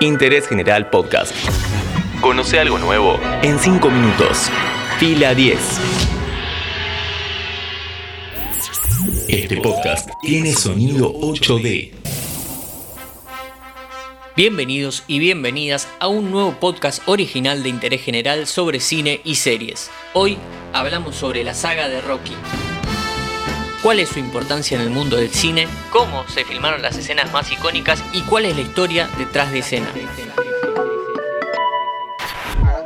Interés General Podcast. Conoce algo nuevo en 5 minutos. Fila 10. Este podcast tiene sonido 8D. Bienvenidos y bienvenidas a un nuevo podcast original de interés general sobre cine y series. Hoy hablamos sobre la saga de Rocky. ¿Cuál es su importancia en el mundo del cine? ¿Cómo se filmaron las escenas más icónicas? ¿Y cuál es la historia detrás de escena?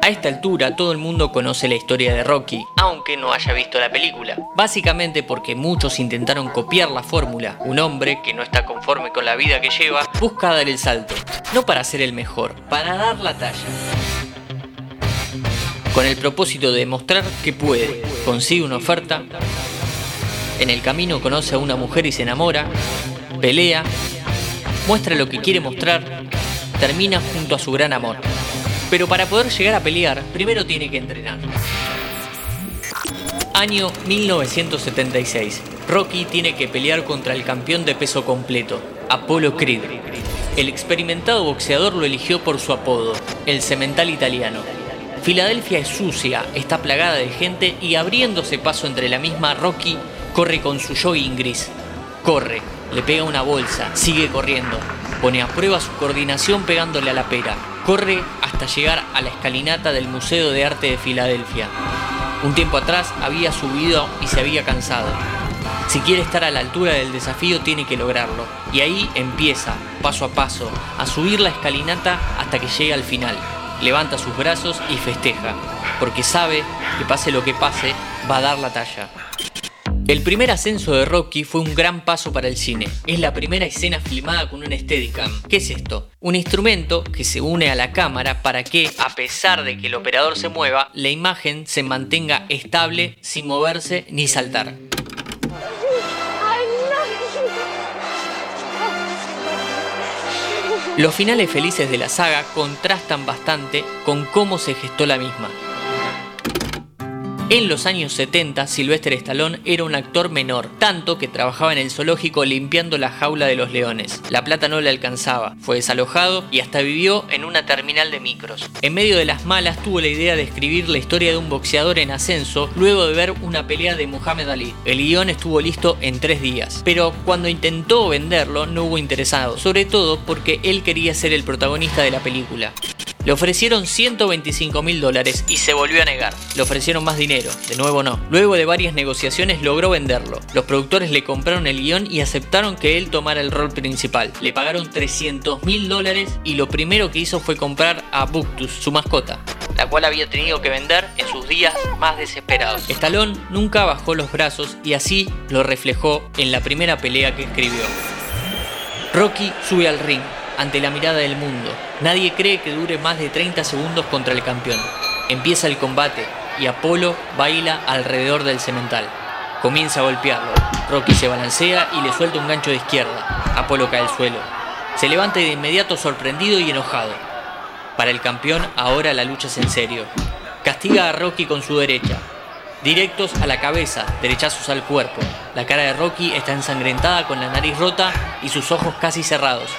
A esta altura todo el mundo conoce la historia de Rocky, aunque no haya visto la película. Básicamente porque muchos intentaron copiar la fórmula. Un hombre que no está conforme con la vida que lleva busca dar el salto. No para ser el mejor, para dar la talla. Con el propósito de demostrar que puede, consigue una oferta, en el camino conoce a una mujer y se enamora, pelea, muestra lo que quiere mostrar, termina junto a su gran amor. Pero para poder llegar a pelear, primero tiene que entrenar. Año 1976. Rocky tiene que pelear contra el campeón de peso completo, Apollo Creed. El experimentado boxeador lo eligió por su apodo, el cemental italiano. Filadelfia es sucia, está plagada de gente y abriéndose paso entre la misma, Rocky corre con su jogging gris. Corre, le pega una bolsa, sigue corriendo, pone a prueba su coordinación pegándole a la pera. Corre hasta llegar a la escalinata del Museo de Arte de Filadelfia. Un tiempo atrás había subido y se había cansado. Si quiere estar a la altura del desafío tiene que lograrlo. Y ahí empieza, paso a paso, a subir la escalinata hasta que llega al final. Levanta sus brazos y festeja, porque sabe que pase lo que pase, va a dar la talla. El primer ascenso de Rocky fue un gran paso para el cine. Es la primera escena filmada con un Steadicam. ¿Qué es esto? Un instrumento que se une a la cámara para que, a pesar de que el operador se mueva, la imagen se mantenga estable sin moverse ni saltar. Los finales felices de la saga contrastan bastante con cómo se gestó la misma. En los años 70, Sylvester Stallone era un actor menor, tanto que trabajaba en el zoológico limpiando la jaula de los leones. La plata no le alcanzaba, fue desalojado y hasta vivió en una terminal de micros. En medio de las malas tuvo la idea de escribir la historia de un boxeador en ascenso luego de ver una pelea de Muhammad Ali. El guion estuvo listo en tres días, pero cuando intentó venderlo no hubo interesado, sobre todo porque él quería ser el protagonista de la película. Le ofrecieron 125 mil dólares y se volvió a negar. Le ofrecieron más dinero, de nuevo no. Luego de varias negociaciones logró venderlo. Los productores le compraron el guion y aceptaron que él tomara el rol principal. Le pagaron 300 mil dólares y lo primero que hizo fue comprar a Buctus, su mascota, la cual había tenido que vender en sus días más desesperados. Stallone nunca bajó los brazos y así lo reflejó en la primera pelea que escribió. Rocky sube al ring, ante la mirada del mundo. Nadie cree que dure más de 30 segundos contra el campeón. Empieza el combate y Apolo baila alrededor del cemental. Comienza a golpearlo. Rocky se balancea y le suelta un gancho de izquierda. Apolo cae al suelo. Se levanta de inmediato sorprendido y enojado. Para el campeón ahora la lucha es en serio. Castiga a Rocky con su derecha. Directos a la cabeza, derechazos al cuerpo. La cara de Rocky está ensangrentada con la nariz rota y sus ojos casi cerrados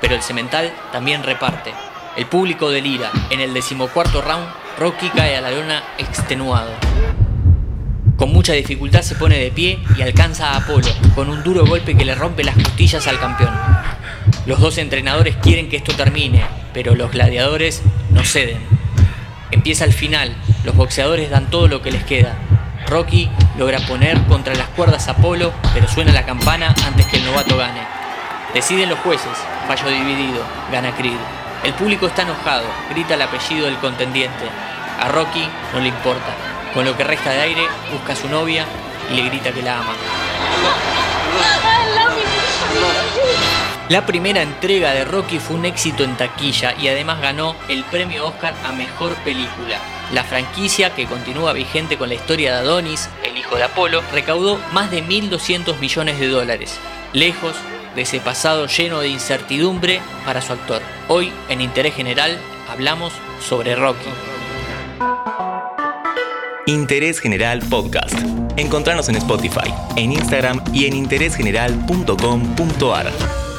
pero el cemental también reparte. El público delira. En el decimocuarto round, Rocky cae a la lona extenuado. Con mucha dificultad se pone de pie y alcanza a Apolo, con un duro golpe que le rompe las costillas al campeón. Los dos entrenadores quieren que esto termine, pero los gladiadores no ceden. Empieza el final, los boxeadores dan todo lo que les queda. Rocky logra poner contra las cuerdas a Apolo, pero suena la campana antes que el novato gane. Deciden los jueces, fallo dividido, gana Creed. El público está enojado, grita el apellido del contendiente. A Rocky no le importa. Con lo que resta de aire, busca a su novia y le grita que la ama. La primera entrega de Rocky fue un éxito en taquilla y además ganó el premio Oscar a Mejor Película. La franquicia, que continúa vigente con la historia de Adonis, el hijo de Apolo, recaudó más de 1.200 millones de dólares, lejos de ese pasado lleno de incertidumbre para su actor. Hoy, en Interés General, hablamos sobre Rocky. Interés General Podcast. Encontrarnos en Spotify, en Instagram y en interésgeneral.com.ar.